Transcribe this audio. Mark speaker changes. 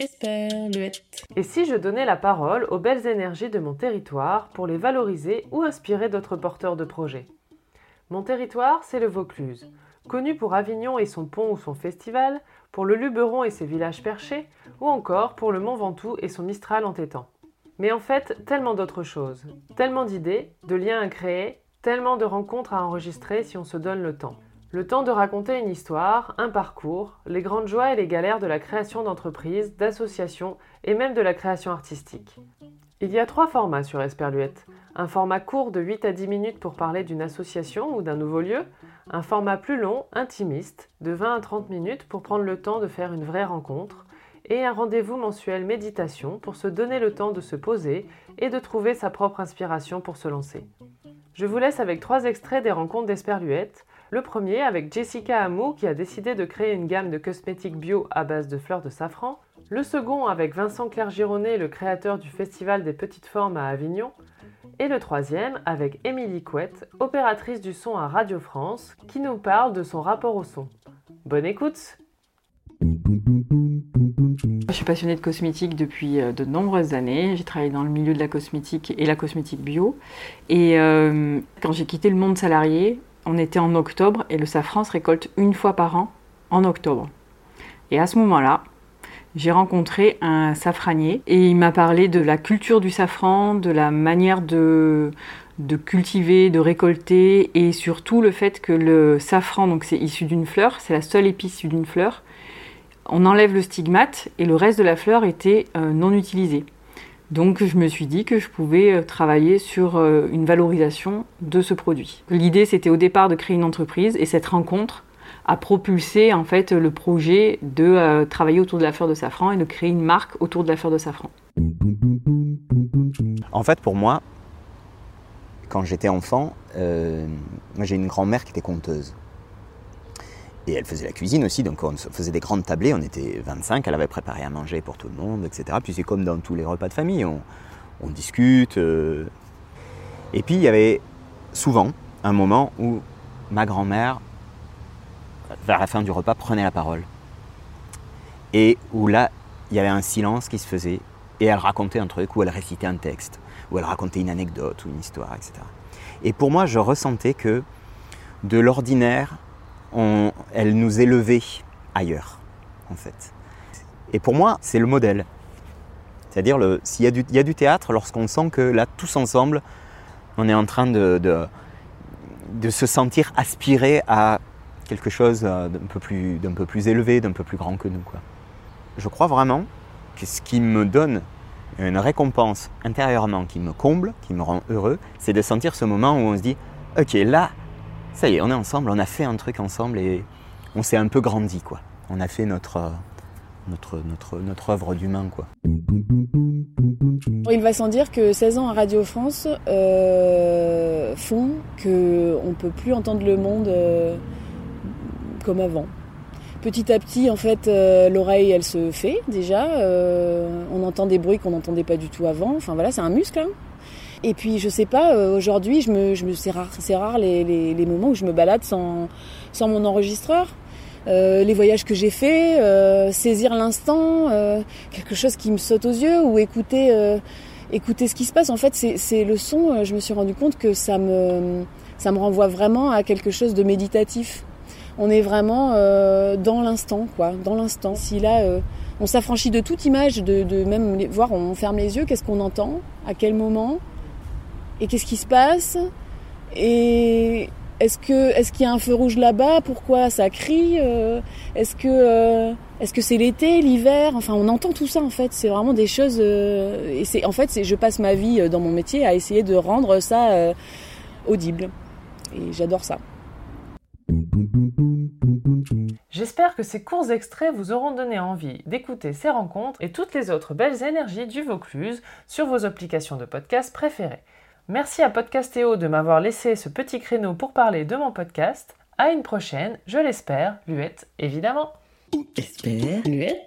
Speaker 1: Et si je donnais la parole aux belles énergies de mon territoire pour les valoriser ou inspirer d'autres porteurs de projets? Mon territoire, c'est le Vaucluse. Connu pour Avignon et son pont ou son festival, pour le Luberon et ses villages perchés, ou encore pour le Mont Ventoux et son Mistral entêtant. Mais en fait, tellement d'autres choses, tellement d'idées, de liens à créer, tellement de rencontres à enregistrer si on se donne le temps. Le temps de raconter une histoire, un parcours, les grandes joies et les galères de la création d'entreprises, d'associations et même de la création artistique. Il y a trois formats sur Esperluette. Un format court de 8 à 10 minutes pour parler d'une association ou d'un nouveau lieu, un format plus long, intimiste, de 20 à 30 minutes pour prendre le temps de faire une vraie rencontre, et un rendez-vous mensuel méditation pour se donner le temps de se poser et de trouver sa propre inspiration pour se lancer. Je vous laisse avec trois extraits des rencontres d'Esperluette. Le premier avec Jessica Hamou qui a décidé de créer une gamme de cosmétiques bio à base de fleurs de safran. Le second avec Vincent Clergironnet, le créateur du Festival des Petites Formes à Avignon. Et le troisième avec Émilie Couette, opératrice du son à Radio France, qui nous parle de son rapport au son. Bonne écoute
Speaker 2: je suis passionnée de cosmétique depuis euh, de nombreuses années. J'ai travaillé dans le milieu de la cosmétique et la cosmétique bio. Et euh, quand j'ai quitté le monde salarié, on était en octobre et le safran se récolte une fois par an en octobre. Et à ce moment-là, j'ai rencontré un safranier et il m'a parlé de la culture du safran, de la manière de, de cultiver, de récolter et surtout le fait que le safran, donc c'est issu d'une fleur, c'est la seule épice issue d'une fleur, on enlève le stigmate et le reste de la fleur était euh, non utilisé. Donc je me suis dit que je pouvais euh, travailler sur euh, une valorisation de ce produit. L'idée c'était au départ de créer une entreprise et cette rencontre a propulsé en fait le projet de travailler autour de la fleur de safran et de créer une marque autour de la fleur de safran.
Speaker 3: En fait pour moi, quand j'étais enfant, j'ai une grand-mère qui était conteuse. Et elle faisait la cuisine aussi, donc on faisait des grandes tablées, on était 25, elle avait préparé à manger pour tout le monde, etc. Puis c'est comme dans tous les repas de famille, on, discute. Euh. Et puis il y avait souvent un moment où ma grand-mère, vers la fin du repas, prenait la parole. Et où là, il y avait un silence qui se faisait, et elle racontait un truc, ou elle récitait un texte, ou elle racontait une anecdote ou une histoire, etc. Et pour moi, je ressentais que de l'ordinaire, elle nous élevait ailleurs, en fait. Et pour moi, c'est le modèle. C'est-à-dire, s'il y, a du théâtre, lorsqu'on sent que là, tous ensemble, on est en train de, de, se sentir aspirer à quelque chose d'un peu plus, peu plus élevé, d'un peu plus grand que nous. Je crois vraiment que ce qui me donne une récompense intérieurement, qui me comble, qui me rend heureux, c'est de sentir ce moment où on se dit, ok, là, ça y est, on est ensemble, on a fait un truc ensemble et on s'est un peu grandi, quoi. On a fait notre, notre, notre, notre œuvre d'humain, quoi.
Speaker 4: Il va sans dire que 16 ans à Radio France euh, font qu'on ne peut plus entendre le monde euh, comme avant. Petit à petit, en fait, euh, l'oreille, elle se fait déjà. on entend des bruits qu'on n'entendait pas du tout avant. Enfin voilà, c'est un muscle. Hein. Et puis je sais pas, euh, aujourd'hui, je me, je me, c'est rare, c'est rare les, les, moments où je me balade sans, sans mon enregistreur. Euh, les voyages que j'ai faits, euh, saisir l'instant, quelque chose qui me saute aux yeux ou écouter, écouter ce qui se passe. En fait, c'est, le son. Je me suis rendu compte que ça me, ça me renvoie vraiment à quelque chose de méditatif. On est vraiment dans l'instant, quoi, dans l'instant. Si là, on s'affranchit de toute image, de même voir, on ferme les yeux, qu'est-ce qu'on entend, à quel moment, et qu'est-ce qui se passe? Et est-ce que est-ce qu'il y a un feu rouge là-bas? Pourquoi ça crie? Euh, Est-ce que euh, est-ce que c'est l'été, l'hiver? Enfin, on entend tout ça en fait. C'est vraiment des choses. Euh, en fait, je passe ma vie dans mon métier à essayer de rendre ça audible. Et j'adore ça.
Speaker 1: J'espère que ces courts extraits vous auront donné envie d'écouter ces rencontres et toutes les autres belles énergies du Vaucluse sur vos applications de podcast préférées. Merci à Podcastéo de m'avoir laissé ce petit créneau pour parler de mon podcast. À une prochaine, je l'espère, Luette évidemment.
Speaker 5: Espère, Luette.